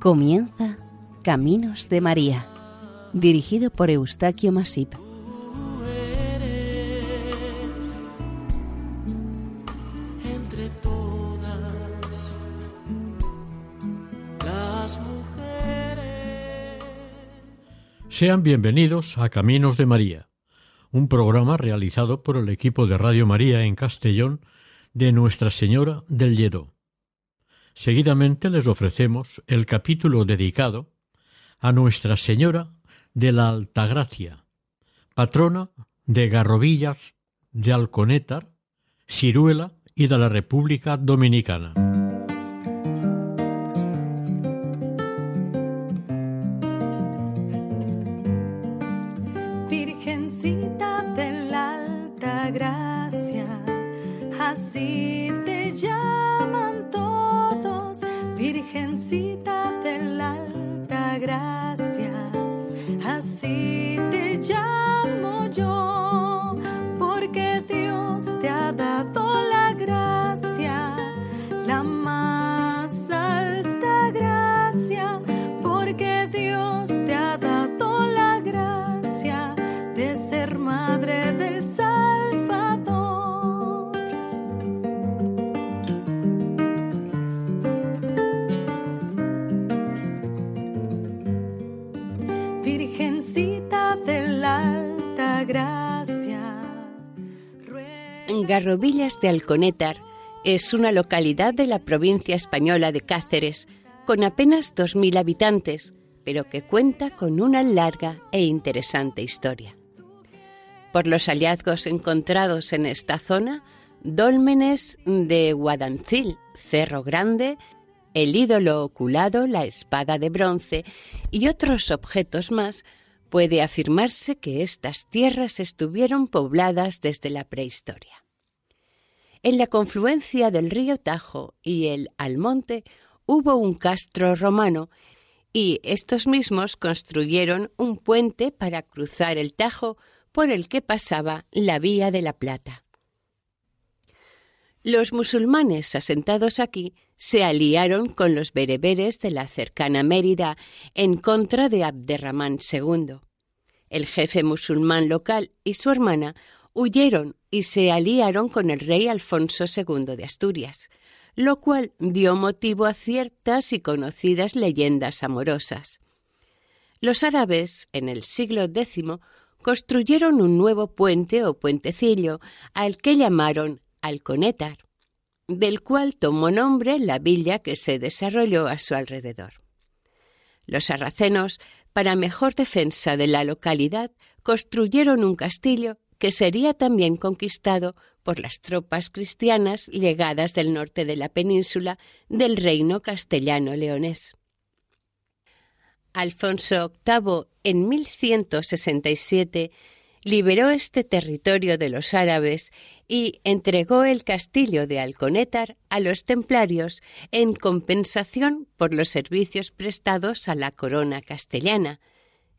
Comienza Caminos de María, dirigido por Eustaquio Masip. Entre todas las mujeres. Sean bienvenidos a Caminos de María, un programa realizado por el equipo de Radio María en Castellón de Nuestra Señora del Lledó. Seguidamente les ofrecemos el capítulo dedicado a Nuestra Señora de la Altagracia, patrona de Garrovillas, de Alconétar, Ciruela y de la República Dominicana. Así Garrovillas de Alconétar es una localidad de la provincia española de Cáceres, con apenas 2.000 habitantes, pero que cuenta con una larga e interesante historia. Por los hallazgos encontrados en esta zona, dólmenes de Guadancil, Cerro Grande, el ídolo oculado, la espada de bronce y otros objetos más, puede afirmarse que estas tierras estuvieron pobladas desde la prehistoria. En la confluencia del río Tajo y el Almonte hubo un castro romano y estos mismos construyeron un puente para cruzar el Tajo por el que pasaba la Vía de la Plata. Los musulmanes asentados aquí se aliaron con los bereberes de la cercana Mérida en contra de Abderramán II. El jefe musulmán local y su hermana huyeron y se aliaron con el rey Alfonso II de Asturias, lo cual dio motivo a ciertas y conocidas leyendas amorosas. Los árabes, en el siglo X, construyeron un nuevo puente o puentecillo al que llamaron Alconétar, del cual tomó nombre la villa que se desarrolló a su alrededor. Los sarracenos, para mejor defensa de la localidad, construyeron un castillo que sería también conquistado por las tropas cristianas llegadas del norte de la península del reino castellano-leonés. Alfonso VIII, en 1167, liberó este territorio de los árabes y entregó el castillo de Alconétar a los templarios en compensación por los servicios prestados a la corona castellana.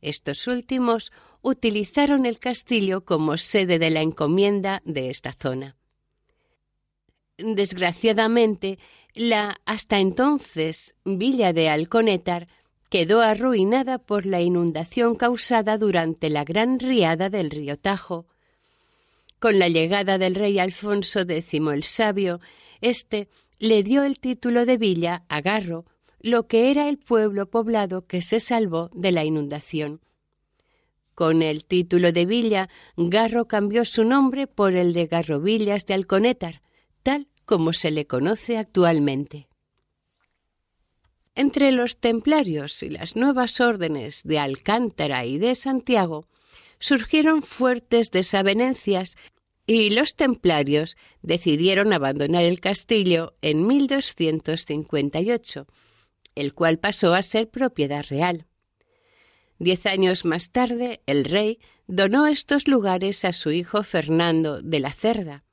Estos últimos utilizaron el castillo como sede de la encomienda de esta zona. Desgraciadamente, la hasta entonces villa de Alconétar quedó arruinada por la inundación causada durante la gran riada del río Tajo. Con la llegada del rey Alfonso X el Sabio, éste le dio el título de villa a Garro, lo que era el pueblo poblado que se salvó de la inundación. Con el título de villa, Garro cambió su nombre por el de Garrovillas de Alconétar, tal como se le conoce actualmente. Entre los templarios y las nuevas órdenes de Alcántara y de Santiago surgieron fuertes desavenencias y los templarios decidieron abandonar el castillo en 1258, el cual pasó a ser propiedad real. Diez años más tarde, el rey donó estos lugares a su hijo Fernando de la Cerda.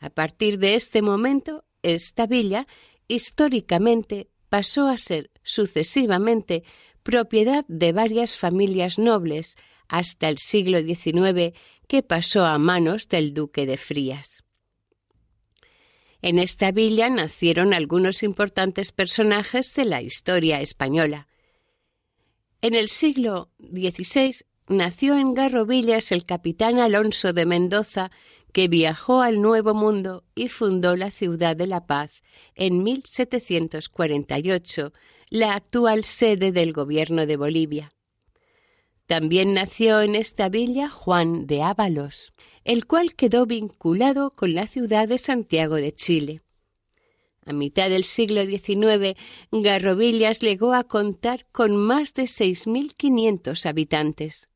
A partir de este momento, esta villa históricamente pasó a ser sucesivamente propiedad de varias familias nobles hasta el siglo XIX que pasó a manos del duque de Frías. En esta villa nacieron algunos importantes personajes de la historia española. En el siglo XVI nació en Garrovillas el capitán Alonso de Mendoza, que viajó al Nuevo Mundo y fundó la ciudad de La Paz en 1748, la actual sede del gobierno de Bolivia. También nació en esta villa Juan de Ábalos, el cual quedó vinculado con la ciudad de Santiago de Chile. A mitad del siglo XIX, Garrovillas llegó a contar con más de 6.500 habitantes.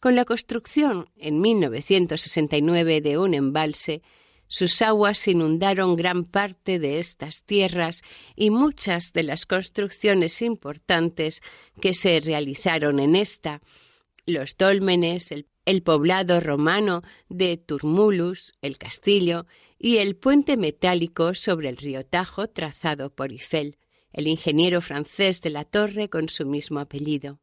Con la construcción en 1969 de un embalse, sus aguas inundaron gran parte de estas tierras y muchas de las construcciones importantes que se realizaron en esta, los dólmenes, el, el poblado romano de Turmulus, el castillo y el puente metálico sobre el río Tajo trazado por Eiffel, el ingeniero francés de la torre con su mismo apellido.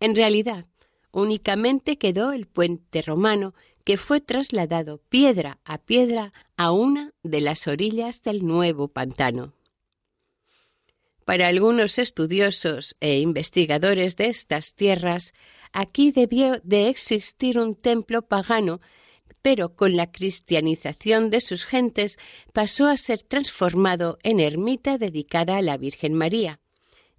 En realidad, únicamente quedó el puente romano que fue trasladado piedra a piedra a una de las orillas del nuevo pantano. Para algunos estudiosos e investigadores de estas tierras, aquí debió de existir un templo pagano, pero con la cristianización de sus gentes pasó a ser transformado en ermita dedicada a la Virgen María.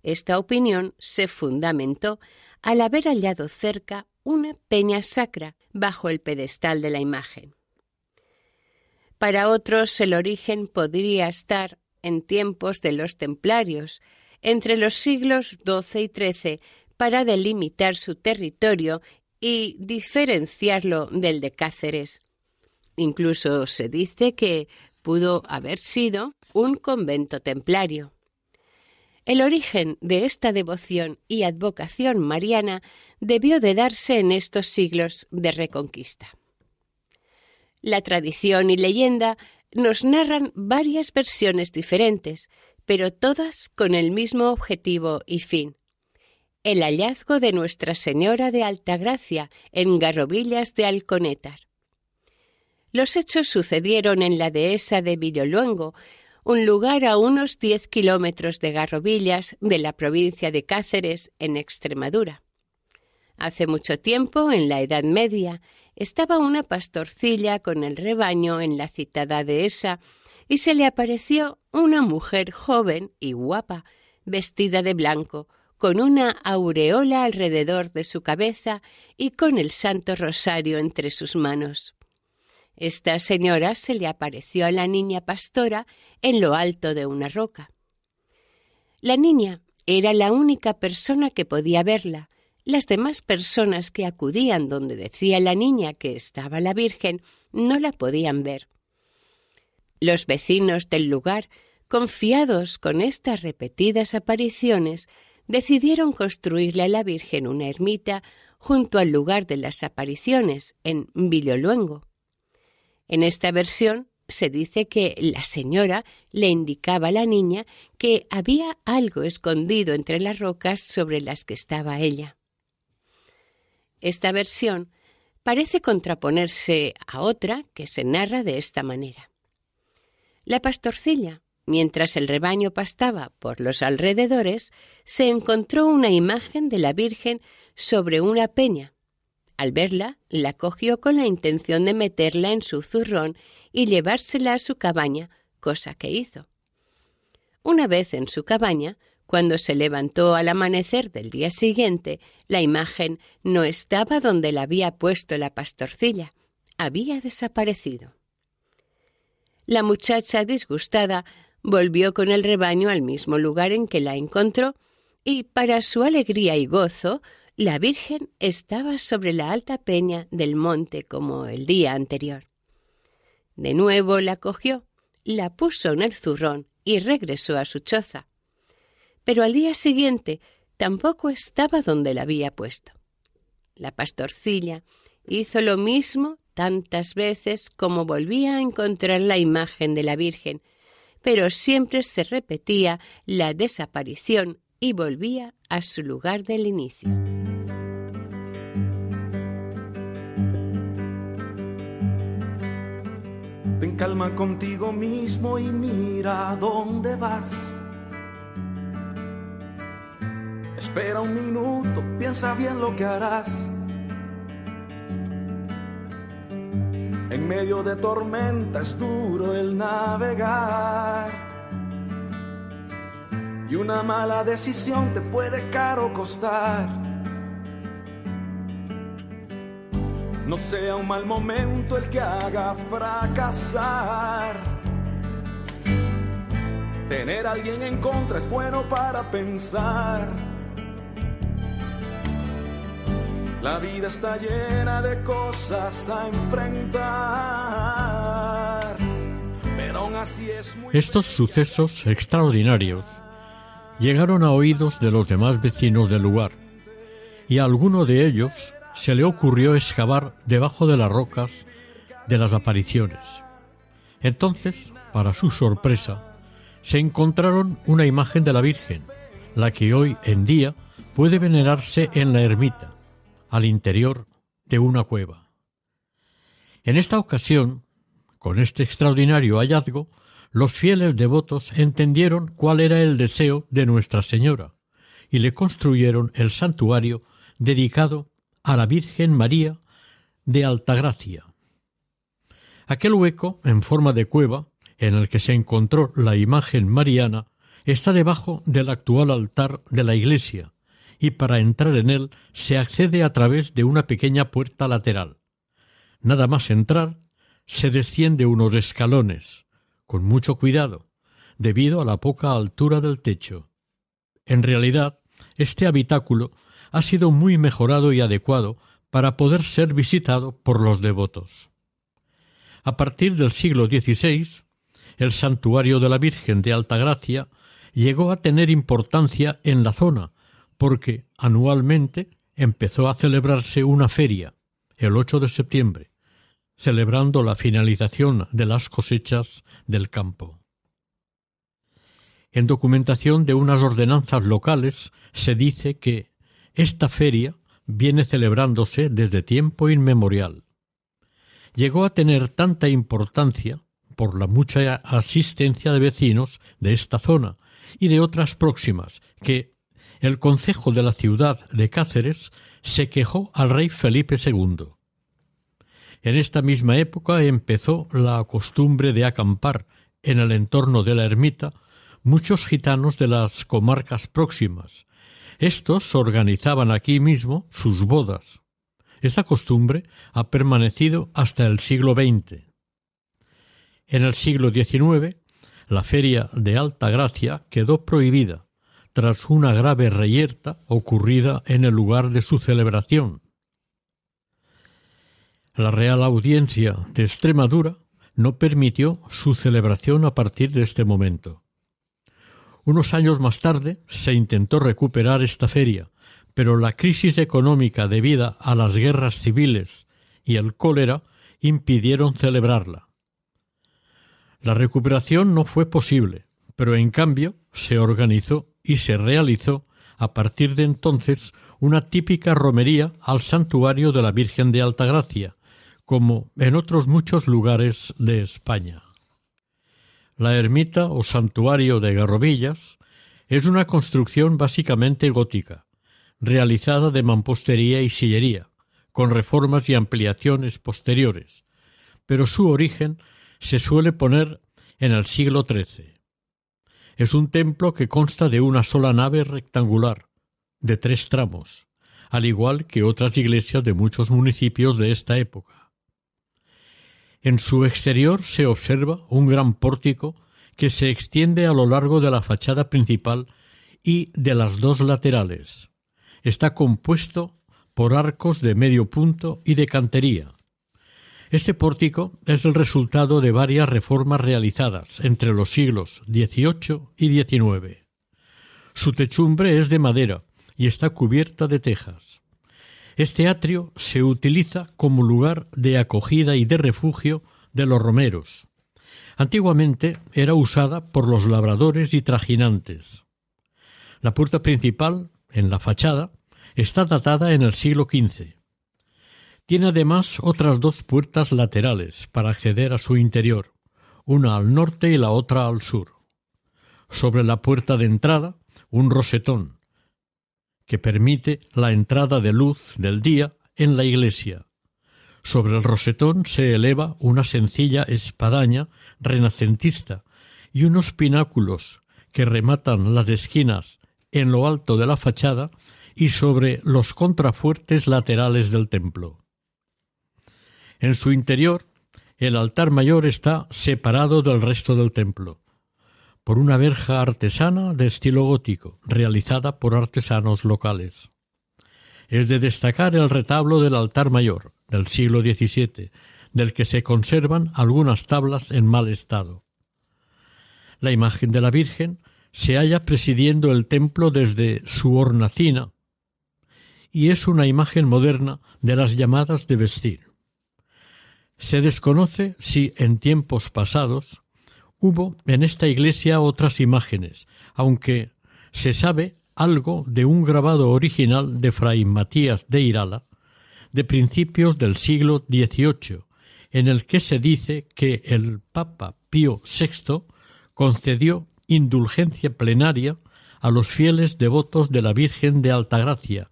Esta opinión se fundamentó al haber hallado cerca una peña sacra bajo el pedestal de la imagen. Para otros el origen podría estar en tiempos de los templarios, entre los siglos XII y XIII, para delimitar su territorio y diferenciarlo del de Cáceres. Incluso se dice que pudo haber sido un convento templario. El origen de esta devoción y advocación mariana debió de darse en estos siglos de reconquista. La tradición y leyenda nos narran varias versiones diferentes, pero todas con el mismo objetivo y fin. El hallazgo de Nuestra Señora de Altagracia en Garrobillas de Alconétar. Los hechos sucedieron en la dehesa de Villoluengo, un lugar a unos 10 kilómetros de Garrobillas, de la provincia de Cáceres, en Extremadura. Hace mucho tiempo, en la Edad Media, estaba una pastorcilla con el rebaño en la citada dehesa y se le apareció una mujer joven y guapa, vestida de blanco, con una aureola alrededor de su cabeza y con el Santo Rosario entre sus manos. Esta señora se le apareció a la niña pastora en lo alto de una roca. La niña era la única persona que podía verla. Las demás personas que acudían donde decía la niña que estaba la Virgen no la podían ver. Los vecinos del lugar, confiados con estas repetidas apariciones, decidieron construirle a la Virgen una ermita junto al lugar de las apariciones, en Villoluengo. En esta versión se dice que la señora le indicaba a la niña que había algo escondido entre las rocas sobre las que estaba ella. Esta versión parece contraponerse a otra que se narra de esta manera. La pastorcilla, mientras el rebaño pastaba por los alrededores, se encontró una imagen de la Virgen sobre una peña al verla, la cogió con la intención de meterla en su zurrón y llevársela a su cabaña, cosa que hizo. Una vez en su cabaña, cuando se levantó al amanecer del día siguiente, la imagen no estaba donde la había puesto la pastorcilla, había desaparecido. La muchacha, disgustada, volvió con el rebaño al mismo lugar en que la encontró, y para su alegría y gozo la Virgen estaba sobre la alta peña del monte como el día anterior. De nuevo la cogió, la puso en el zurrón y regresó a su choza. Pero al día siguiente tampoco estaba donde la había puesto. La pastorcilla hizo lo mismo tantas veces como volvía a encontrar la imagen de la Virgen, pero siempre se repetía la desaparición y volvía a su lugar del inicio. Ten calma contigo mismo y mira dónde vas. Espera un minuto, piensa bien lo que harás. En medio de tormenta es duro el navegar. Y una mala decisión te puede caro costar. No sea un mal momento el que haga fracasar. Tener a alguien en contra es bueno para pensar. La vida está llena de cosas a enfrentar. Pero así es Estos sucesos extraordinarios llegaron a oídos de los demás vecinos del lugar, y a alguno de ellos se le ocurrió excavar debajo de las rocas de las apariciones. Entonces, para su sorpresa, se encontraron una imagen de la Virgen, la que hoy en día puede venerarse en la ermita, al interior de una cueva. En esta ocasión, con este extraordinario hallazgo, los fieles devotos entendieron cuál era el deseo de Nuestra Señora y le construyeron el santuario dedicado a la Virgen María de Altagracia. Aquel hueco, en forma de cueva, en el que se encontró la imagen mariana, está debajo del actual altar de la iglesia, y para entrar en él se accede a través de una pequeña puerta lateral. Nada más entrar, se desciende unos escalones, con mucho cuidado, debido a la poca altura del techo. En realidad, este habitáculo ha sido muy mejorado y adecuado para poder ser visitado por los devotos. A partir del siglo XVI, el santuario de la Virgen de Altagracia llegó a tener importancia en la zona, porque anualmente empezó a celebrarse una feria, el 8 de septiembre, celebrando la finalización de las cosechas del campo. En documentación de unas ordenanzas locales se dice que esta feria viene celebrándose desde tiempo inmemorial. Llegó a tener tanta importancia por la mucha asistencia de vecinos de esta zona y de otras próximas que el concejo de la ciudad de Cáceres se quejó al rey Felipe II. En esta misma época empezó la costumbre de acampar en el entorno de la ermita muchos gitanos de las comarcas próximas. Estos organizaban aquí mismo sus bodas. Esta costumbre ha permanecido hasta el siglo XX. En el siglo XIX, la feria de Alta Gracia quedó prohibida tras una grave reyerta ocurrida en el lugar de su celebración. La Real Audiencia de Extremadura no permitió su celebración a partir de este momento. Unos años más tarde se intentó recuperar esta feria, pero la crisis económica debida a las guerras civiles y el cólera impidieron celebrarla. La recuperación no fue posible, pero en cambio se organizó y se realizó a partir de entonces una típica romería al santuario de la Virgen de Altagracia, como en otros muchos lugares de España. La ermita o santuario de Garrobillas es una construcción básicamente gótica, realizada de mampostería y sillería, con reformas y ampliaciones posteriores, pero su origen se suele poner en el siglo XIII. Es un templo que consta de una sola nave rectangular, de tres tramos, al igual que otras iglesias de muchos municipios de esta época. En su exterior se observa un gran pórtico que se extiende a lo largo de la fachada principal y de las dos laterales. Está compuesto por arcos de medio punto y de cantería, este pórtico es el resultado de varias reformas realizadas entre los siglos XVIII y XIX. Su techumbre es de madera y está cubierta de tejas. Este atrio se utiliza como lugar de acogida y de refugio de los romeros. Antiguamente era usada por los labradores y trajinantes. La puerta principal, en la fachada, está datada en el siglo XV. Tiene además otras dos puertas laterales para acceder a su interior. una al norte y la otra al sur. Sobre la puerta de entrada, un rosetón, que permite la entrada de luz del día en la iglesia. Sobre el rosetón se eleva una sencilla espadaña renacentista y unos pináculos que rematan las esquinas en lo alto de la fachada y sobre los contrafuertes laterales del templo. En su interior, el altar mayor está separado del resto del templo por una verja artesana de estilo gótico, realizada por artesanos locales. Es de destacar el retablo del altar mayor, del siglo XVII, del que se conservan algunas tablas en mal estado. La imagen de la Virgen se halla presidiendo el templo desde su hornacina y es una imagen moderna de las llamadas de vestir. Se desconoce si en tiempos pasados hubo en esta iglesia otras imágenes, aunque se sabe algo de un grabado original de Fray Matías de Irala, de principios del siglo XVIII, en el que se dice que el Papa Pío VI concedió indulgencia plenaria a los fieles devotos de la Virgen de Altagracia,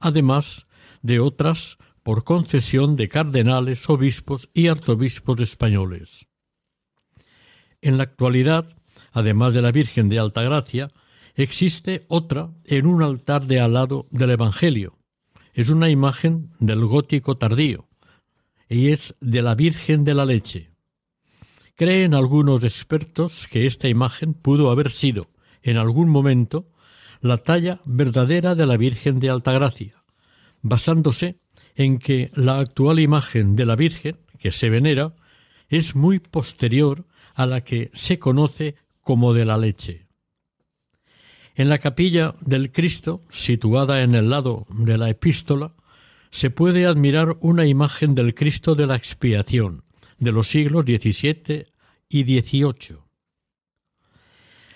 además de otras por concesión de cardenales, obispos y arzobispos españoles. En la actualidad, además de la Virgen de Altagracia, existe otra en un altar de al lado del Evangelio. Es una imagen del gótico tardío y es de la Virgen de la Leche. Creen algunos expertos que esta imagen pudo haber sido, en algún momento, la talla verdadera de la Virgen de Altagracia, basándose en que la actual imagen de la Virgen, que se venera, es muy posterior a la que se conoce como de la leche. En la capilla del Cristo, situada en el lado de la epístola, se puede admirar una imagen del Cristo de la expiación, de los siglos XVII y XVIII.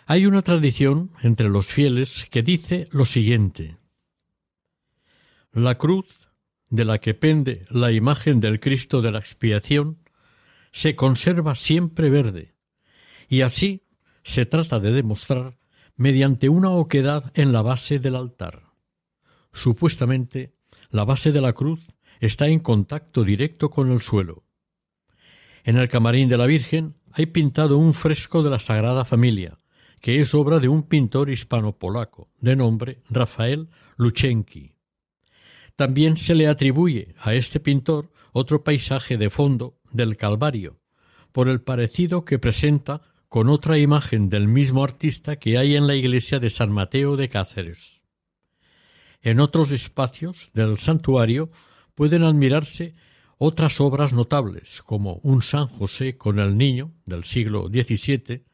Hay una tradición entre los fieles que dice lo siguiente La cruz de la que pende la imagen del Cristo de la expiación se conserva siempre verde, y así se trata de demostrar mediante una oquedad en la base del altar. Supuestamente, la base de la cruz está en contacto directo con el suelo. En el camarín de la Virgen hay pintado un fresco de la Sagrada Familia, que es obra de un pintor hispano-polaco, de nombre Rafael Luchenki. También se le atribuye a este pintor otro paisaje de fondo del Calvario, por el parecido que presenta con otra imagen del mismo artista que hay en la iglesia de San Mateo de Cáceres. En otros espacios del santuario pueden admirarse otras obras notables, como un San José con el Niño del siglo XVII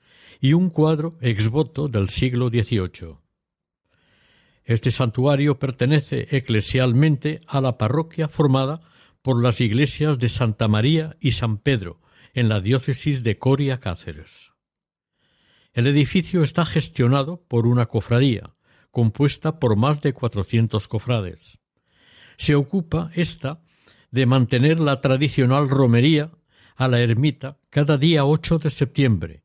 y un cuadro exvoto del siglo XVIII. Este santuario pertenece eclesialmente a la parroquia formada por las iglesias de Santa María y San Pedro, en la diócesis de Coria Cáceres. El edificio está gestionado por una cofradía, compuesta por más de cuatrocientos cofrades. Se ocupa ésta de mantener la tradicional romería a la ermita cada día 8 de septiembre,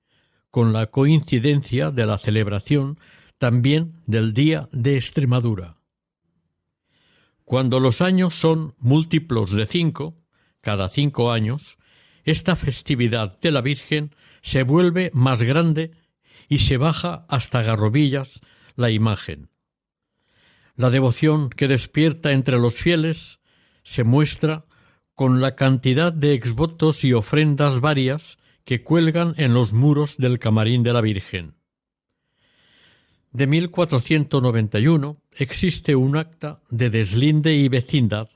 con la coincidencia de la celebración también del Día de Extremadura. Cuando los años son múltiplos de cinco, cada cinco años, esta festividad de la Virgen se vuelve más grande y se baja hasta garrobillas la imagen. La devoción que despierta entre los fieles se muestra con la cantidad de exvotos y ofrendas varias que cuelgan en los muros del camarín de la Virgen. De 1491 existe un acta de deslinde y vecindad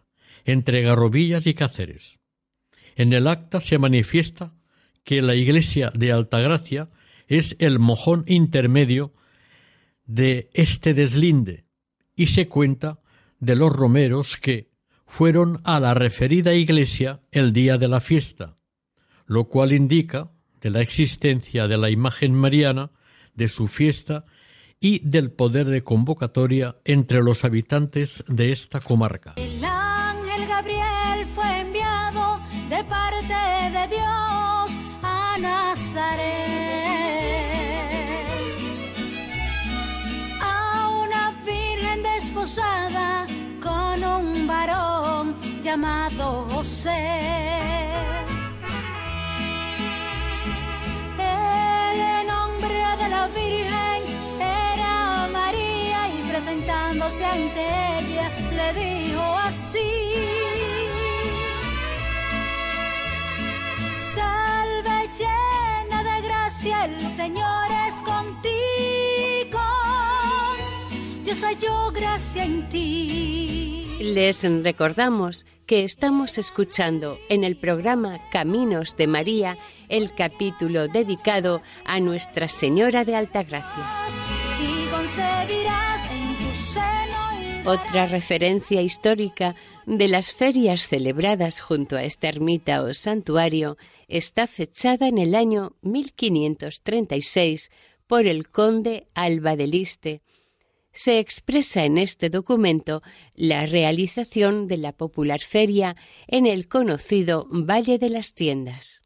entre Garrobillas y Cáceres. En el acta se manifiesta que la iglesia de Altagracia es el mojón intermedio de este deslinde y se cuenta de los romeros que fueron a la referida iglesia el día de la fiesta, lo cual indica de la existencia de la imagen mariana, de su fiesta y del poder de convocatoria entre los habitantes de esta comarca. El ángel Gabriel fue enviado de parte de Dios a Nazaret. A una virgen desposada con un varón llamado José. El nombre de la virgen presentándose ante ella le dijo así. Salve llena de gracia, el Señor es contigo. Dios halló gracia en ti. Les recordamos que estamos escuchando en el programa Caminos de María el capítulo dedicado a Nuestra Señora de Altagracia. Y concebirás Otra referencia histórica de las ferias celebradas junto a esta ermita o santuario está fechada en el año 1536 por el conde Alba de Liste. Se expresa en este documento la realización de la popular feria en el conocido Valle de las Tiendas.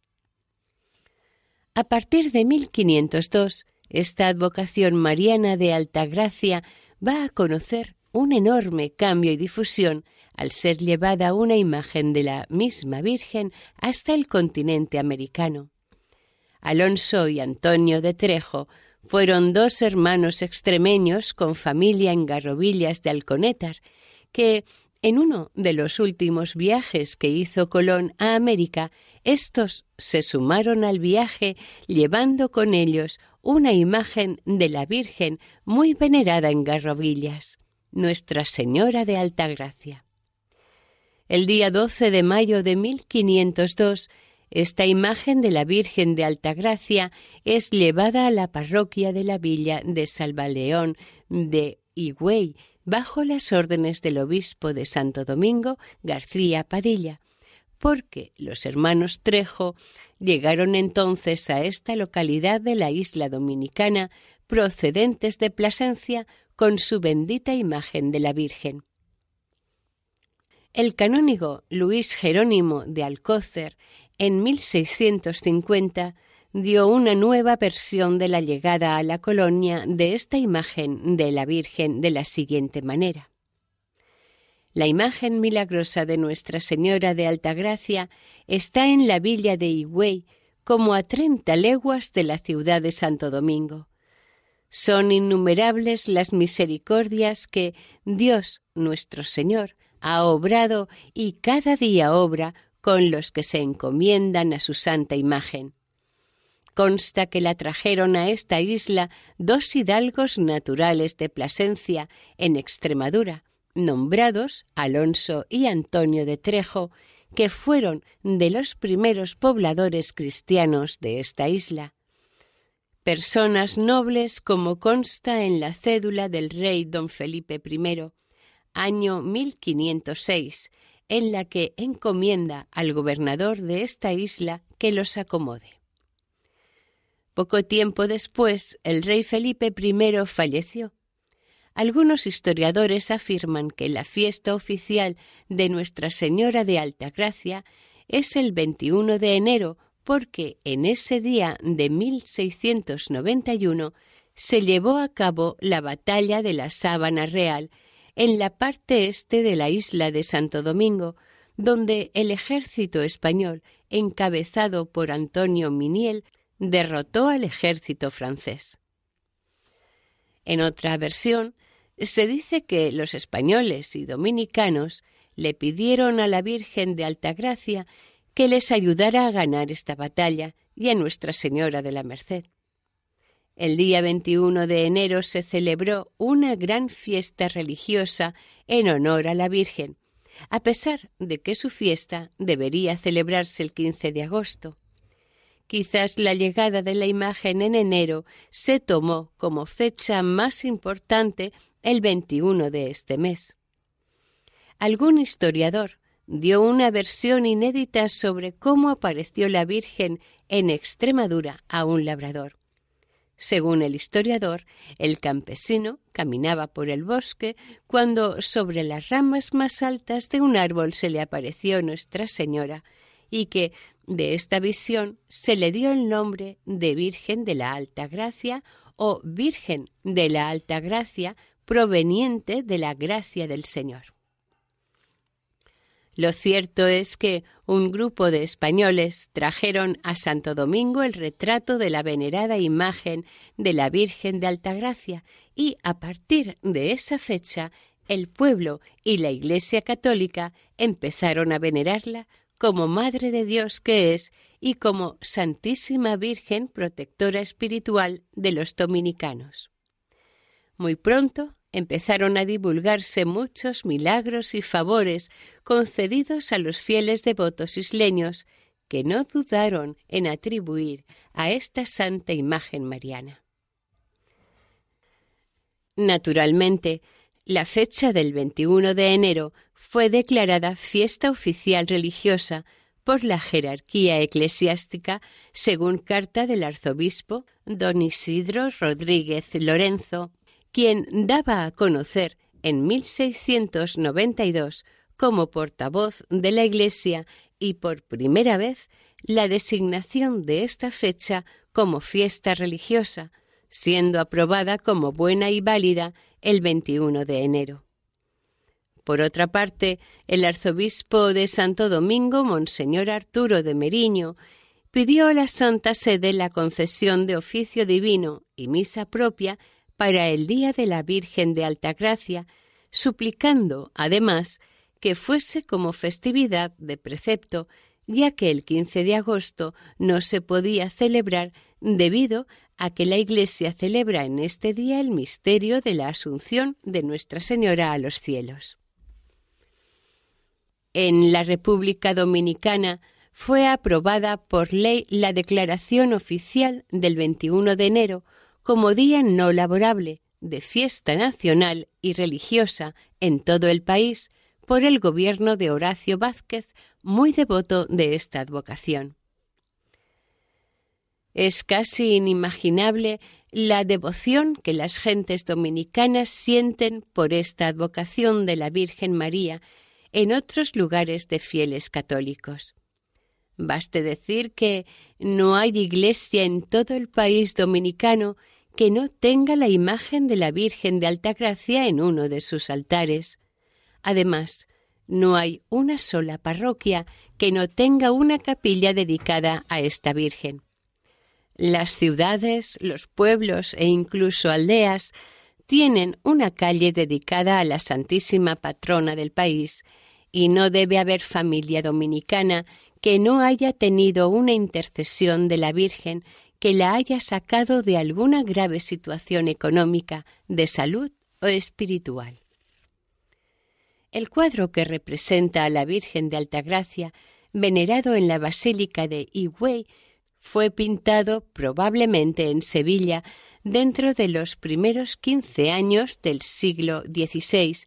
A partir de 1502, esta advocación mariana de Altagracia va a conocer un enorme cambio y difusión al ser llevada una imagen de la misma Virgen hasta el continente americano. Alonso y Antonio de Trejo fueron dos hermanos extremeños con familia en Garrobillas de Alconétar, que en uno de los últimos viajes que hizo Colón a América, estos se sumaron al viaje llevando con ellos una imagen de la Virgen muy venerada en Garrobillas, Nuestra Señora de Altagracia. El día 12 de mayo de 1502, esta imagen de la Virgen de Altagracia es llevada a la parroquia de la villa de Salvaleón de Higüey, bajo las órdenes del obispo de Santo Domingo, García Padilla, porque los hermanos Trejo llegaron entonces a esta localidad de la isla dominicana procedentes de Plasencia con su bendita imagen de la Virgen. El canónigo Luis Jerónimo de Alcócer en 1650 dio una nueva versión de la llegada a la colonia de esta imagen de la Virgen de la siguiente manera. La imagen milagrosa de Nuestra Señora de Altagracia está en la villa de Higüey, como a treinta leguas de la ciudad de Santo Domingo. Son innumerables las misericordias que Dios nuestro Señor ha obrado y cada día obra con los que se encomiendan a su santa imagen. Consta que la trajeron a esta isla dos hidalgos naturales de Plasencia, en Extremadura, nombrados Alonso y Antonio de Trejo, que fueron de los primeros pobladores cristianos de esta isla. Personas nobles como consta en la cédula del rey don Felipe I, año 1506, en la que encomienda al gobernador de esta isla que los acomode. Poco tiempo después, el rey Felipe I falleció. Algunos historiadores afirman que la fiesta oficial de Nuestra Señora de Altagracia es el 21 de enero porque en ese día de 1691 se llevó a cabo la batalla de la Sábana Real en la parte este de la isla de Santo Domingo, donde el ejército español, encabezado por Antonio Miniel, derrotó al ejército francés. En otra versión, se dice que los españoles y dominicanos le pidieron a la Virgen de Altagracia que les ayudara a ganar esta batalla y a Nuestra Señora de la Merced. El día 21 de enero se celebró una gran fiesta religiosa en honor a la Virgen, a pesar de que su fiesta debería celebrarse el 15 de agosto. Quizás la llegada de la imagen en enero se tomó como fecha más importante el 21 de este mes. Algún historiador dio una versión inédita sobre cómo apareció la Virgen en Extremadura a un labrador. Según el historiador, el campesino caminaba por el bosque cuando sobre las ramas más altas de un árbol se le apareció Nuestra Señora y que de esta visión se le dio el nombre de Virgen de la Alta Gracia o Virgen de la Alta Gracia proveniente de la gracia del Señor. Lo cierto es que un grupo de españoles trajeron a Santo Domingo el retrato de la venerada imagen de la Virgen de Altagracia y a partir de esa fecha el pueblo y la Iglesia católica empezaron a venerarla como Madre de Dios que es y como Santísima Virgen protectora espiritual de los dominicanos. Muy pronto empezaron a divulgarse muchos milagros y favores concedidos a los fieles devotos isleños que no dudaron en atribuir a esta santa imagen mariana. Naturalmente, la fecha del 21 de enero fue declarada fiesta oficial religiosa por la jerarquía eclesiástica según carta del arzobispo don Isidro Rodríguez Lorenzo, quien daba a conocer en 1692 como portavoz de la Iglesia y por primera vez la designación de esta fecha como fiesta religiosa, siendo aprobada como buena y válida el 21 de enero. Por otra parte, el arzobispo de Santo Domingo, Monseñor Arturo de Meriño, pidió a la Santa Sede la concesión de oficio divino y misa propia para el Día de la Virgen de Altagracia, suplicando, además, que fuese como festividad de precepto, ya que el 15 de agosto no se podía celebrar debido a que la Iglesia celebra en este día el misterio de la Asunción de Nuestra Señora a los cielos. En la República Dominicana fue aprobada por ley la declaración oficial del 21 de enero como día no laborable de fiesta nacional y religiosa en todo el país por el gobierno de Horacio Vázquez, muy devoto de esta advocación. Es casi inimaginable la devoción que las gentes dominicanas sienten por esta advocación de la Virgen María en otros lugares de fieles católicos. Baste decir que no hay iglesia en todo el país dominicano que no tenga la imagen de la Virgen de Altagracia en uno de sus altares. Además, no hay una sola parroquia que no tenga una capilla dedicada a esta Virgen. Las ciudades, los pueblos e incluso aldeas tienen una calle dedicada a la Santísima Patrona del país, y no debe haber familia dominicana que no haya tenido una intercesión de la Virgen que la haya sacado de alguna grave situación económica, de salud o espiritual. El cuadro que representa a la Virgen de Altagracia, venerado en la Basílica de Higüey, fue pintado probablemente en Sevilla dentro de los primeros quince años del siglo XVI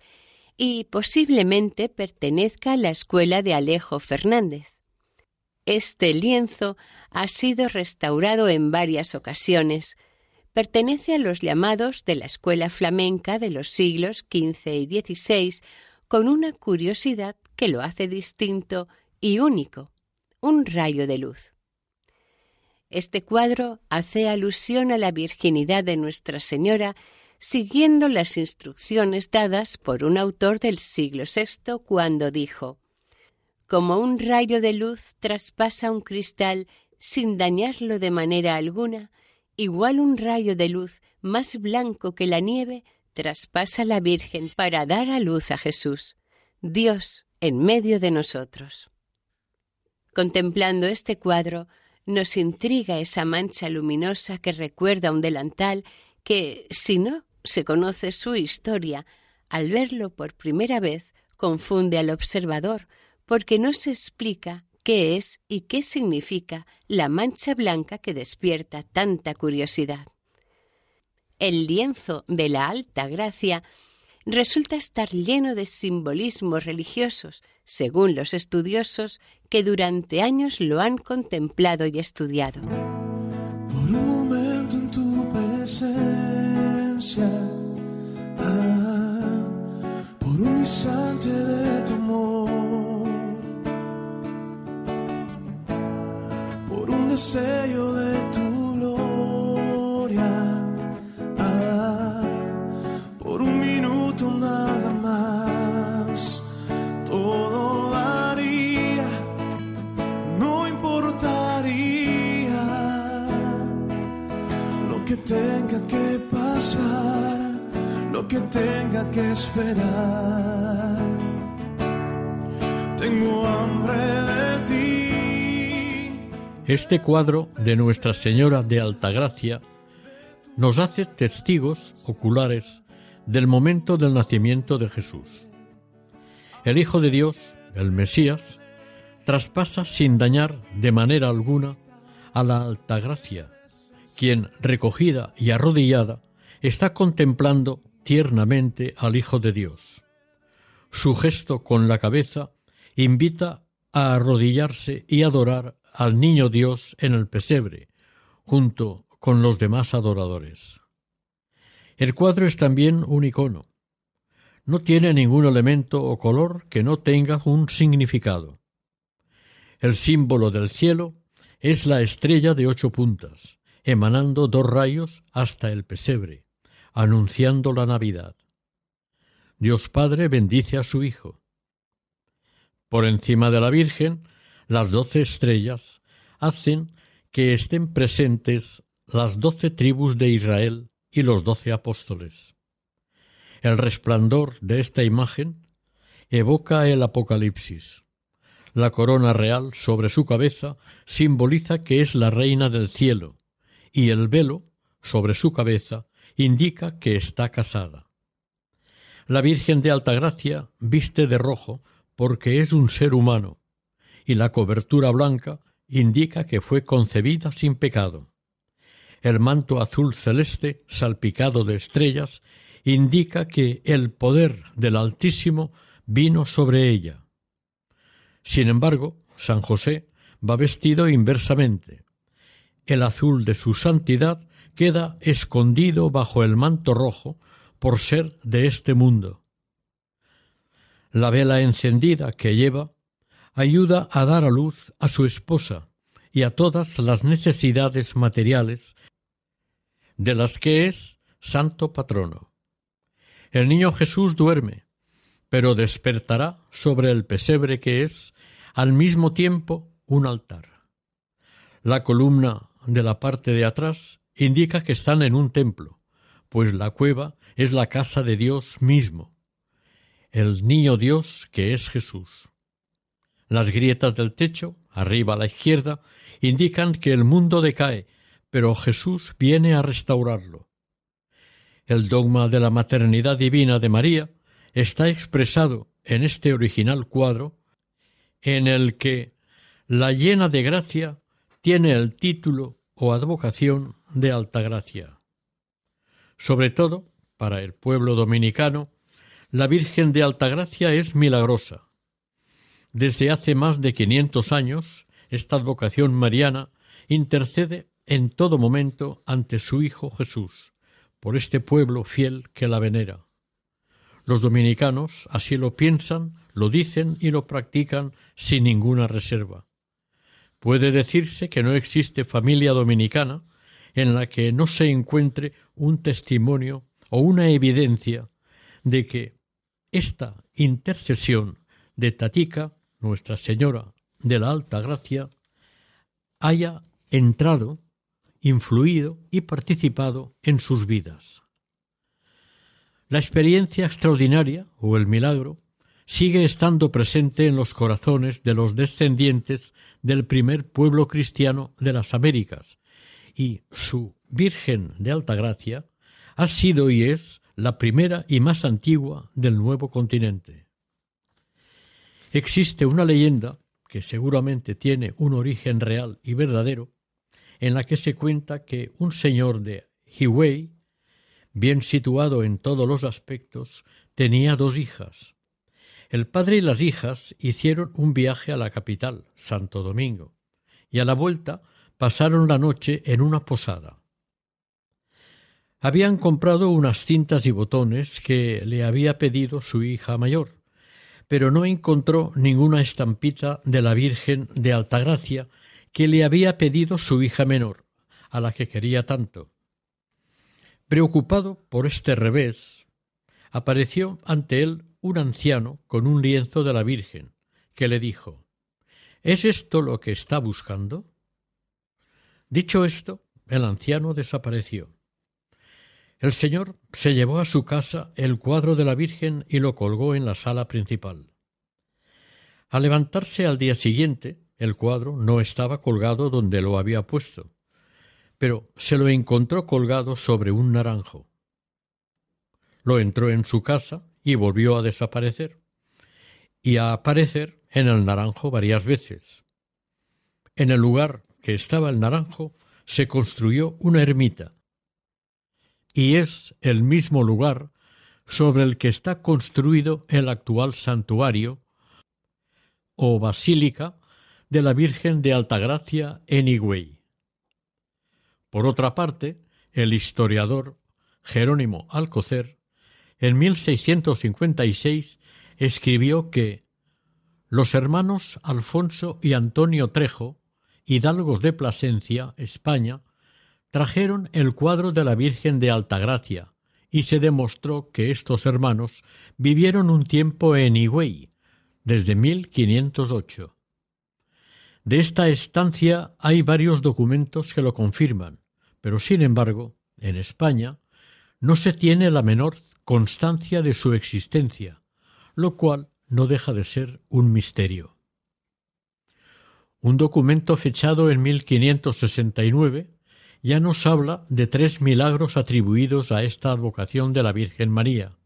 y posiblemente pertenezca a la escuela de Alejo Fernández. Este lienzo ha sido restaurado en varias ocasiones. Pertenece a los llamados de la escuela flamenca de los siglos XV y XVI, con una curiosidad que lo hace distinto y único, un rayo de luz. Este cuadro hace alusión a la virginidad de Nuestra Señora, siguiendo las instrucciones dadas por un autor del siglo VI cuando dijo Como un rayo de luz traspasa un cristal sin dañarlo de manera alguna, igual un rayo de luz más blanco que la nieve traspasa la Virgen para dar a luz a Jesús, Dios en medio de nosotros. Contemplando este cuadro, nos intriga esa mancha luminosa que recuerda un delantal que, si no se conoce su historia, al verlo por primera vez confunde al observador porque no se explica qué es y qué significa la mancha blanca que despierta tanta curiosidad. El lienzo de la alta gracia resulta estar lleno de simbolismos religiosos, según los estudiosos que durante años lo han contemplado y estudiado. Ah, por un instante de tu amor. Por un deseo de tu gloria. Ah, por un minuto nada más. Todo daría. No importaría lo que tenga que que tenga que esperar. Tengo hambre de ti. Este cuadro de Nuestra Señora de Altagracia nos hace testigos oculares del momento del nacimiento de Jesús. El Hijo de Dios, el Mesías, traspasa sin dañar de manera alguna a la Altagracia, quien, recogida y arrodillada, está contemplando tiernamente al Hijo de Dios. Su gesto con la cabeza invita a arrodillarse y adorar al Niño Dios en el pesebre, junto con los demás adoradores. El cuadro es también un icono. No tiene ningún elemento o color que no tenga un significado. El símbolo del cielo es la estrella de ocho puntas, emanando dos rayos hasta el pesebre, anunciando la Navidad. Dios Padre bendice a su Hijo. Por encima de la Virgen, las doce estrellas hacen que estén presentes las doce tribus de Israel y los doce apóstoles. El resplandor de esta imagen evoca el Apocalipsis. La corona real sobre su cabeza simboliza que es la reina del cielo, y el velo sobre su cabeza indica que está casada. La Virgen de Altagracia viste de rojo porque es un ser humano, y la cobertura blanca indica que fue concebida sin pecado. El manto azul celeste, salpicado de estrellas, indica que el poder del Altísimo vino sobre ella. Sin embargo, San José va vestido inversamente. El azul de su santidad queda escondido bajo el manto rojo por ser de este mundo. La vela encendida que lleva ayuda a dar a luz a su esposa y a todas las necesidades materiales de las que es santo patrono. El niño Jesús duerme, pero despertará sobre el pesebre que es al mismo tiempo un altar. La columna de la parte de atrás indica que están en un templo, pues la cueva es la casa de Dios mismo, el niño Dios que es Jesús. Las grietas del techo, arriba a la izquierda, indican que el mundo decae, pero Jesús viene a restaurarlo. El dogma de la maternidad divina de María está expresado en este original cuadro, en el que la llena de gracia tiene el título o advocación de alta gracia. Sobre todo, para el pueblo dominicano, la Virgen de Altagracia es milagrosa. Desde hace más de quinientos años, esta advocación mariana intercede en todo momento ante su Hijo Jesús, por este pueblo fiel que la venera. Los dominicanos así lo piensan, lo dicen y lo practican sin ninguna reserva. Puede decirse que no existe familia dominicana en la que no se encuentre un testimonio o una evidencia de que esta intercesión de Tatica, Nuestra Señora de la Alta Gracia, haya entrado, influido y participado en sus vidas. La experiencia extraordinaria o el milagro sigue estando presente en los corazones de los descendientes del primer pueblo cristiano de las Américas, y su Virgen de Alta Gracia ha sido y es la primera y más antigua del nuevo continente. Existe una leyenda, que seguramente tiene un origen real y verdadero, en la que se cuenta que un señor de Hiwei, bien situado en todos los aspectos, tenía dos hijas. El padre y las hijas hicieron un viaje a la capital, Santo Domingo, y a la vuelta pasaron la noche en una posada. Habían comprado unas cintas y botones que le había pedido su hija mayor, pero no encontró ninguna estampita de la Virgen de Altagracia que le había pedido su hija menor, a la que quería tanto. Preocupado por este revés, apareció ante él un anciano con un lienzo de la Virgen, que le dijo ¿Es esto lo que está buscando? Dicho esto, el anciano desapareció El señor se llevó a su casa el cuadro de la Virgen y lo colgó en la sala principal. Al levantarse al día siguiente, el cuadro no estaba colgado donde lo había puesto, pero se lo encontró colgado sobre un naranjo. Lo entró en su casa y volvió a desaparecer, y a aparecer en el naranjo varias veces. En el lugar que estaba el naranjo se construyó una ermita, y es el mismo lugar sobre el que está construido el actual santuario o basílica de la Virgen de Altagracia en Higüey. Por otra parte, el historiador Jerónimo Alcocer, en 1656, escribió que los hermanos Alfonso y Antonio Trejo, hidalgos de Plasencia, España, trajeron el cuadro de la Virgen de Altagracia, y se demostró que estos hermanos vivieron un tiempo en Higüey, desde 1508. De esta estancia hay varios documentos que lo confirman, pero sin embargo, en España no se tiene la menor constancia de su existencia, lo cual no deja de ser un misterio. Un documento fechado en 1569 ya nos habla de tres milagros atribuidos a esta advocación de la Virgen María,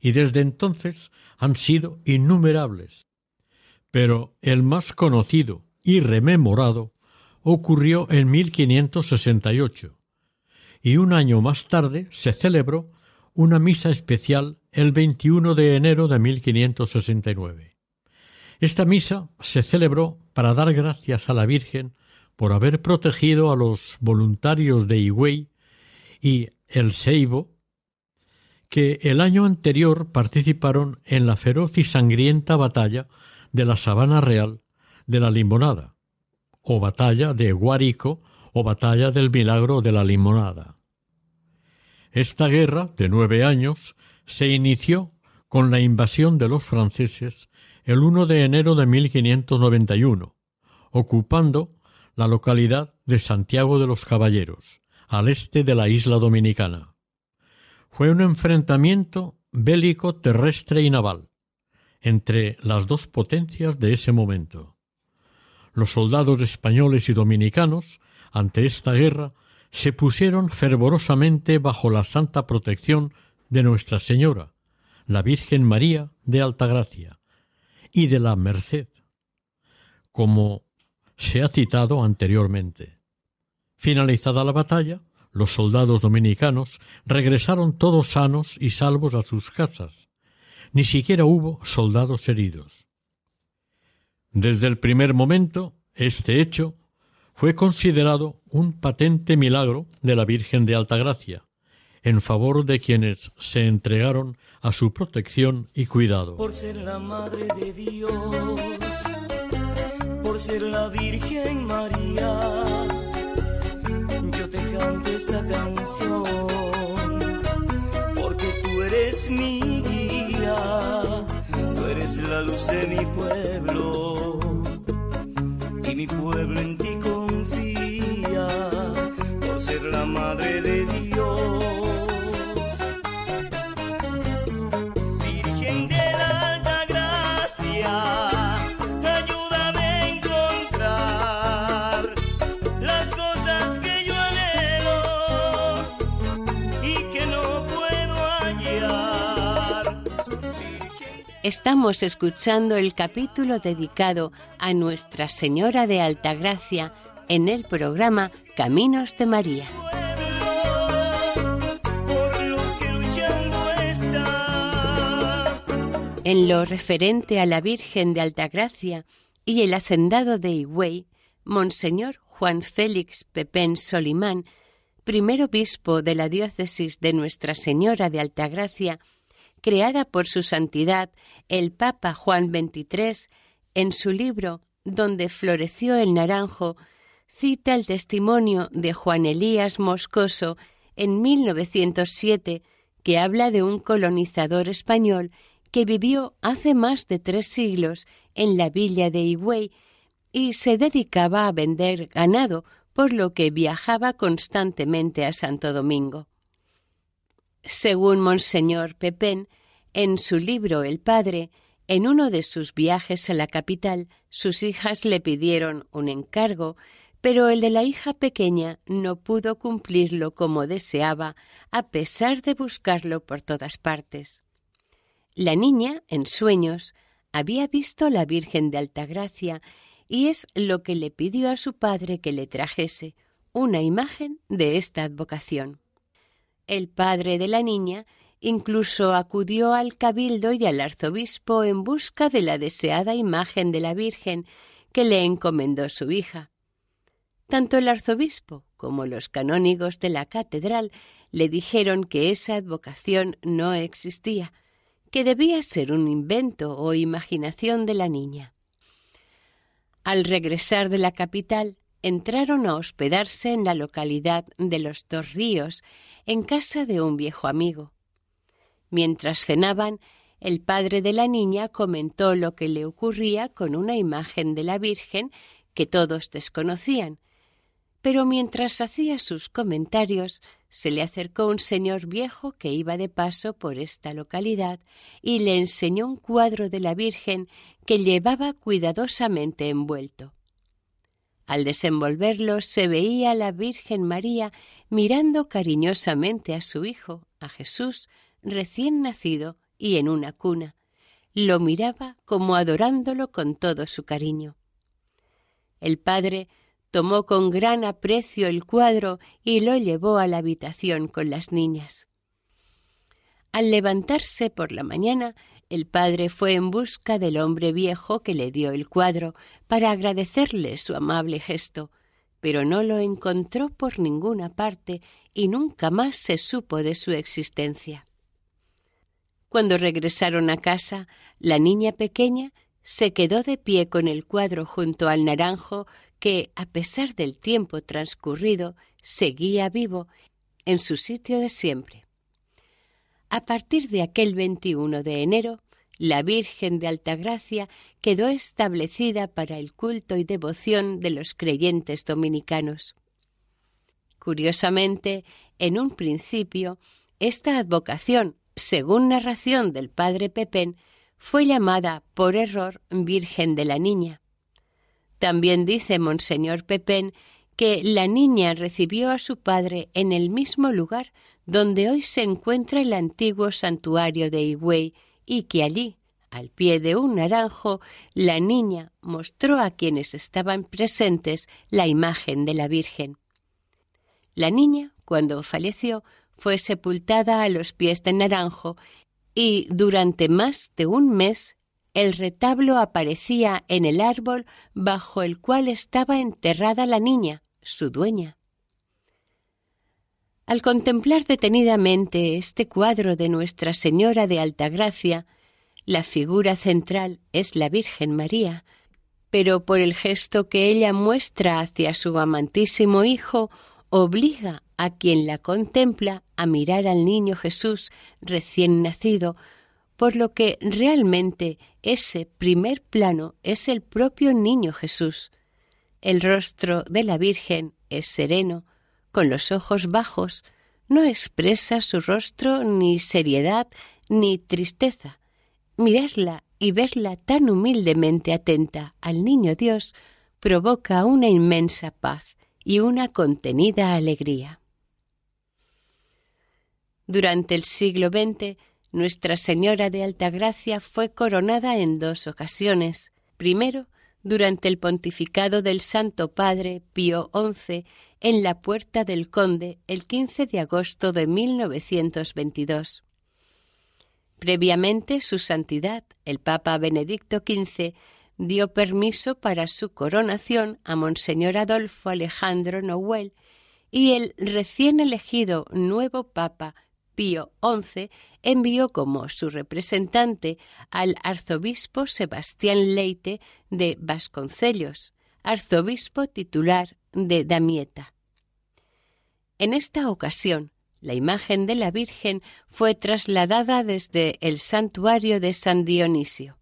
y desde entonces han sido innumerables. Pero el más conocido y rememorado ocurrió en 1568, y un año más tarde se celebró una misa especial el 21 de enero de 1569. Esta misa se celebró para dar gracias a la Virgen por haber protegido a los voluntarios de Higüey y el Seibo, que el año anterior participaron en la feroz y sangrienta batalla de la Sabana Real de la Limonada, o batalla de Guárico o batalla del Milagro de la Limonada. Esta guerra, de nueve años, se inició con la invasión de los franceses el 1 de enero de 1591, ocupando la localidad de Santiago de los Caballeros, al este de la isla dominicana. Fue un enfrentamiento bélico terrestre y naval entre las dos potencias de ese momento. Los soldados españoles y dominicanos, ante esta guerra, se pusieron fervorosamente bajo la santa protección de Nuestra Señora, la Virgen María de Altagracia, y de la Merced, como se ha citado anteriormente. Finalizada la batalla, los soldados dominicanos regresaron todos sanos y salvos a sus casas. Ni siquiera hubo soldados heridos. Desde el primer momento, este hecho fue considerado un patente milagro de la Virgen de Altagracia, en favor de quienes se entregaron a su protección y cuidado. Por ser la Madre de Dios ser la Virgen María, yo te canto esta canción, porque tú eres mi guía, tú eres la luz de mi pueblo, y mi pueblo en ti confía, por ser la madre de Estamos escuchando el capítulo dedicado a Nuestra Señora de Altagracia en el programa Caminos de María. En lo referente a la Virgen de Altagracia y el hacendado de Higüey, Monseñor Juan Félix Pepén Solimán, primer obispo de la diócesis de Nuestra Señora de Altagracia, creada por su santidad el Papa Juan XXIII, en su libro Donde floreció el naranjo, cita el testimonio de Juan Elías Moscoso en 1907, que habla de un colonizador español que vivió hace más de tres siglos en la villa de Higüey y se dedicaba a vender ganado, por lo que viajaba constantemente a Santo Domingo. Según Monseñor Pepén, en su libro El Padre, en uno de sus viajes a la capital, sus hijas le pidieron un encargo, pero el de la hija pequeña no pudo cumplirlo como deseaba, a pesar de buscarlo por todas partes. La niña, en sueños, había visto la Virgen de Altagracia y es lo que le pidió a su padre que le trajese, una imagen de esta advocación. El padre de la niña incluso acudió al cabildo y al arzobispo en busca de la deseada imagen de la Virgen que le encomendó su hija. Tanto el arzobispo como los canónigos de la catedral le dijeron que esa advocación no existía, que debía ser un invento o imaginación de la niña. Al regresar de la capital, entraron a hospedarse en la localidad de los Dos Ríos, en casa de un viejo amigo. Mientras cenaban, el padre de la niña comentó lo que le ocurría con una imagen de la Virgen que todos desconocían, pero mientras hacía sus comentarios se le acercó un señor viejo que iba de paso por esta localidad y le enseñó un cuadro de la Virgen que llevaba cuidadosamente envuelto. Al desenvolverlo se veía la Virgen María mirando cariñosamente a su hijo, a Jesús, recién nacido y en una cuna. Lo miraba como adorándolo con todo su cariño. El padre tomó con gran aprecio el cuadro y lo llevó a la habitación con las niñas. Al levantarse por la mañana, el padre fue en busca del hombre viejo que le dio el cuadro para agradecerle su amable gesto, pero no lo encontró por ninguna parte y nunca más se supo de su existencia. Cuando regresaron a casa, la niña pequeña se quedó de pie con el cuadro junto al naranjo que, a pesar del tiempo transcurrido, seguía vivo en su sitio de siempre. A partir de aquel 21 de enero, la Virgen de Altagracia quedó establecida para el culto y devoción de los creyentes dominicanos. Curiosamente, en un principio, esta advocación, según narración del padre Pepén, fue llamada por error Virgen de la Niña. También dice Monseñor Pepén que la niña recibió a su padre en el mismo lugar donde hoy se encuentra el antiguo santuario de Higüey y que allí, al pie de un naranjo, la niña mostró a quienes estaban presentes la imagen de la Virgen. La niña, cuando falleció, fue sepultada a los pies del naranjo y durante más de un mes el retablo aparecía en el árbol bajo el cual estaba enterrada la niña, su dueña. Al contemplar detenidamente este cuadro de Nuestra Señora de Altagracia, la figura central es la Virgen María, pero por el gesto que ella muestra hacia su amantísimo Hijo, obliga a quien la contempla a mirar al niño Jesús recién nacido, por lo que realmente ese primer plano es el propio niño Jesús. El rostro de la Virgen es sereno, con los ojos bajos, no expresa su rostro ni seriedad ni tristeza. Mirarla y verla tan humildemente atenta al niño Dios provoca una inmensa paz y una contenida alegría. Durante el siglo XX, Nuestra Señora de Altagracia fue coronada en dos ocasiones. Primero, durante el pontificado del Santo Padre Pío XI en la Puerta del Conde el 15 de agosto de 1922. Previamente, su santidad, el Papa Benedicto XV, dio permiso para su coronación a Monseñor Adolfo Alejandro Noel y el recién elegido nuevo Papa Pío XI envió como su representante al arzobispo Sebastián Leite de Vasconcellos, arzobispo titular de Damieta. En esta ocasión, la imagen de la Virgen fue trasladada desde el santuario de San Dionisio.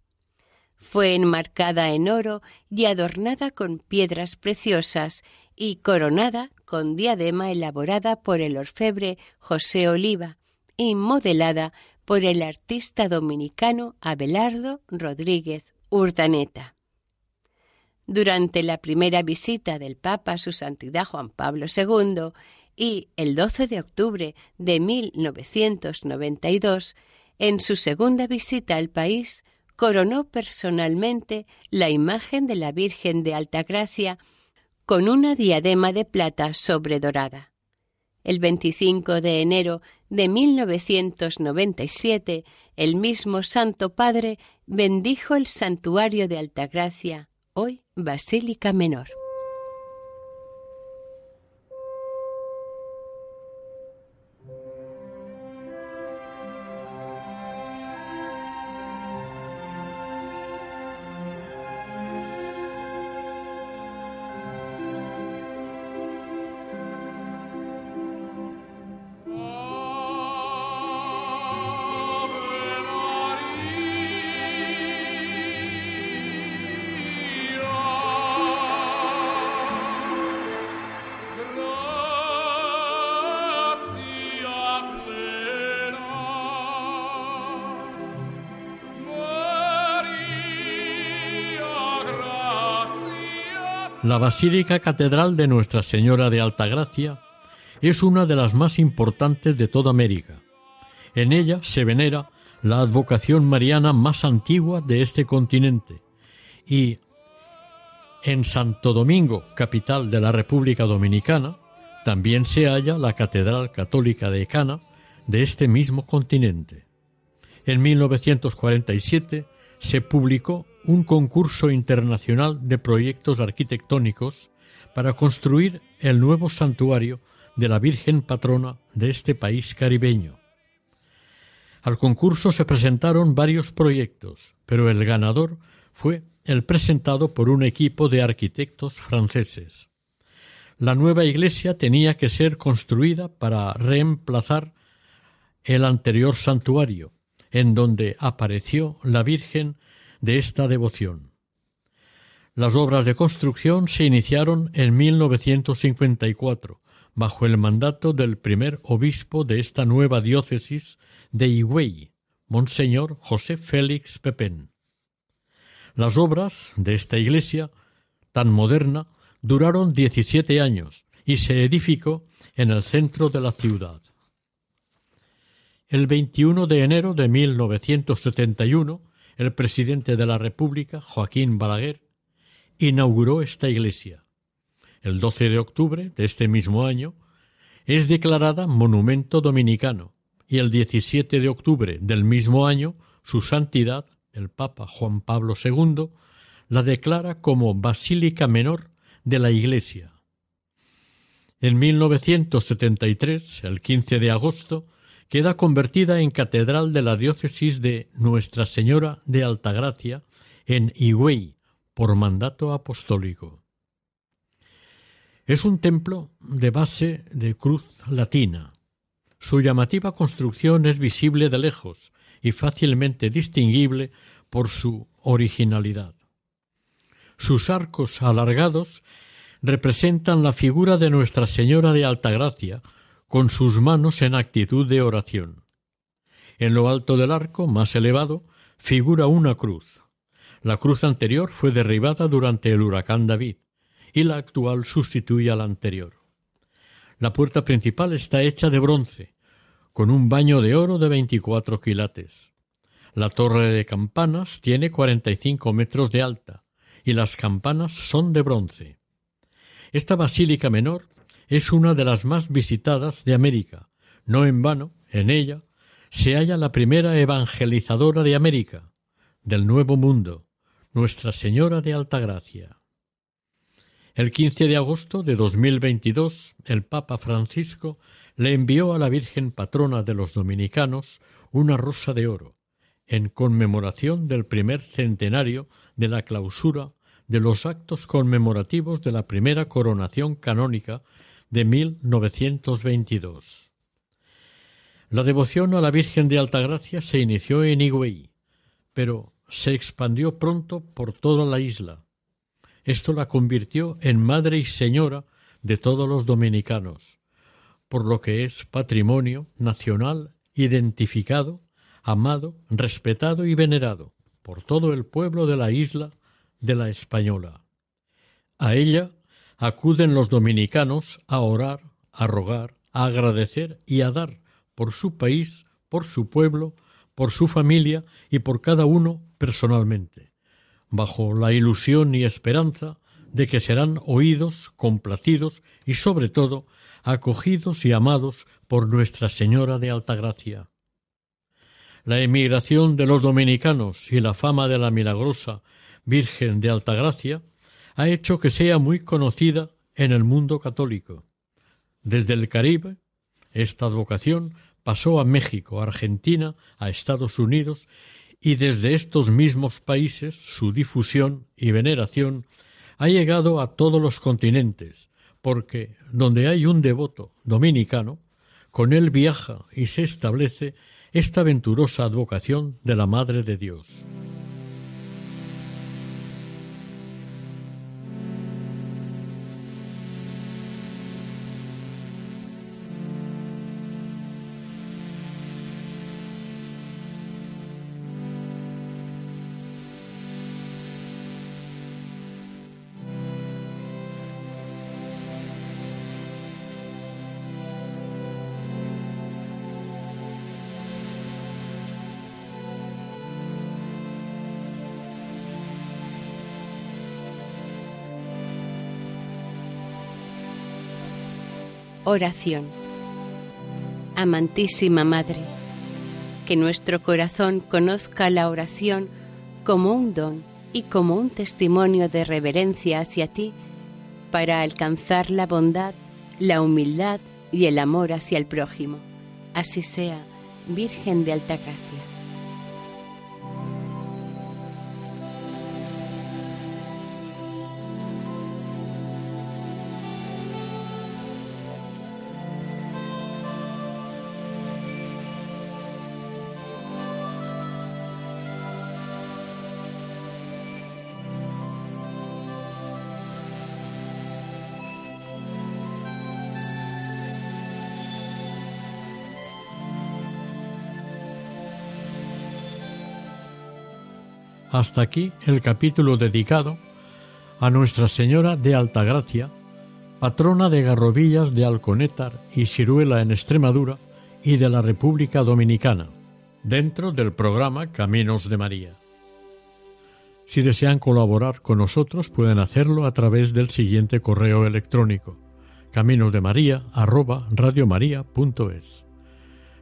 Fue enmarcada en oro y adornada con piedras preciosas y coronada con diadema elaborada por el orfebre José Oliva, y modelada por el artista dominicano Abelardo Rodríguez Urdaneta. Durante la primera visita del Papa a su Santidad Juan Pablo II y el 12 de octubre de 1992, en su segunda visita al país, coronó personalmente la imagen de la Virgen de Altagracia con una diadema de plata sobredorada. El 25 de enero de 1997, el mismo Santo Padre bendijo el santuario de Altagracia, hoy Basílica Menor. La Basílica Catedral de Nuestra Señora de Altagracia es una de las más importantes de toda América. En ella se venera la advocación mariana más antigua de este continente y en Santo Domingo, capital de la República Dominicana, también se halla la Catedral Católica de Cana de este mismo continente. En 1947 se publicó un concurso internacional de proyectos arquitectónicos para construir el nuevo santuario de la Virgen patrona de este país caribeño. Al concurso se presentaron varios proyectos, pero el ganador fue el presentado por un equipo de arquitectos franceses. La nueva iglesia tenía que ser construida para reemplazar el anterior santuario, en donde apareció la Virgen de esta devoción. Las obras de construcción se iniciaron en 1954, bajo el mandato del primer obispo de esta nueva diócesis de Higüey, Monseñor José Félix Pepén. Las obras de esta iglesia, tan moderna, duraron 17 años y se edificó en el centro de la ciudad. El 21 de enero de 1971 el presidente de la República, Joaquín Balaguer, inauguró esta iglesia. El 12 de octubre de este mismo año es declarada monumento dominicano y el 17 de octubre del mismo año su santidad, el Papa Juan Pablo II, la declara como Basílica Menor de la Iglesia. En 1973, el 15 de agosto, queda convertida en catedral de la diócesis de Nuestra Señora de Altagracia en Higüey por mandato apostólico. Es un templo de base de cruz latina. Su llamativa construcción es visible de lejos y fácilmente distinguible por su originalidad. Sus arcos alargados representan la figura de Nuestra Señora de Altagracia con sus manos en actitud de oración. En lo alto del arco, más elevado, figura una cruz. La cruz anterior fue derribada durante el huracán David y la actual sustituye a la anterior. La puerta principal está hecha de bronce, con un baño de oro de veinticuatro quilates. La torre de campanas tiene cuarenta y cinco metros de alta y las campanas son de bronce. Esta basílica menor es una de las más visitadas de América. No en vano, en ella se halla la primera evangelizadora de América, del Nuevo Mundo, Nuestra Señora de Altagracia. El 15 de agosto de 2022, el Papa Francisco le envió a la Virgen patrona de los dominicanos una rosa de oro, en conmemoración del primer centenario de la clausura de los actos conmemorativos de la primera coronación canónica de 1922. La devoción a la Virgen de Altagracia se inició en Higüey, pero se expandió pronto por toda la isla. Esto la convirtió en madre y señora de todos los dominicanos, por lo que es patrimonio nacional identificado, amado, respetado y venerado por todo el pueblo de la isla de la Española. A ella acuden los dominicanos a orar, a rogar, a agradecer y a dar por su país, por su pueblo, por su familia y por cada uno personalmente, bajo la ilusión y esperanza de que serán oídos, complacidos y sobre todo acogidos y amados por Nuestra Señora de Altagracia. La emigración de los dominicanos y la fama de la milagrosa Virgen de Altagracia ha hecho que sea muy conocida en el mundo católico. Desde el Caribe, esta advocación pasó a México, Argentina, a Estados Unidos y desde estos mismos países su difusión y veneración ha llegado a todos los continentes, porque donde hay un devoto dominicano, con él viaja y se establece esta venturosa advocación de la Madre de Dios. Oración. Amantísima Madre, que nuestro corazón conozca la oración como un don y como un testimonio de reverencia hacia ti para alcanzar la bondad, la humildad y el amor hacia el prójimo. Así sea, Virgen de Alta Hasta aquí el capítulo dedicado a Nuestra Señora de Altagracia, patrona de Garrovillas de Alconétar y Ciruela en Extremadura y de la República Dominicana, dentro del programa Caminos de María. Si desean colaborar con nosotros pueden hacerlo a través del siguiente correo electrónico caminosdemaria@radiomaria.es.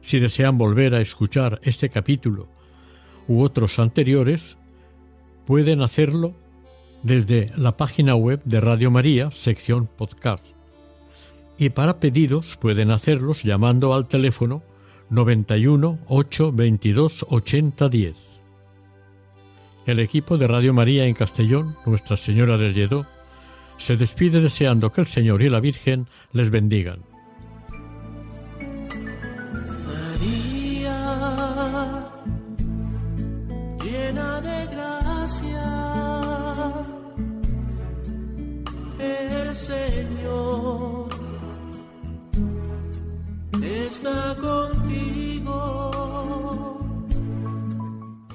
Si desean volver a escuchar este capítulo u otros anteriores, pueden hacerlo desde la página web de Radio María, sección podcast. Y para pedidos pueden hacerlos llamando al teléfono 91 8 22 80 10. El equipo de Radio María en Castellón, Nuestra Señora del Lledó, se despide deseando que el Señor y la Virgen les bendigan.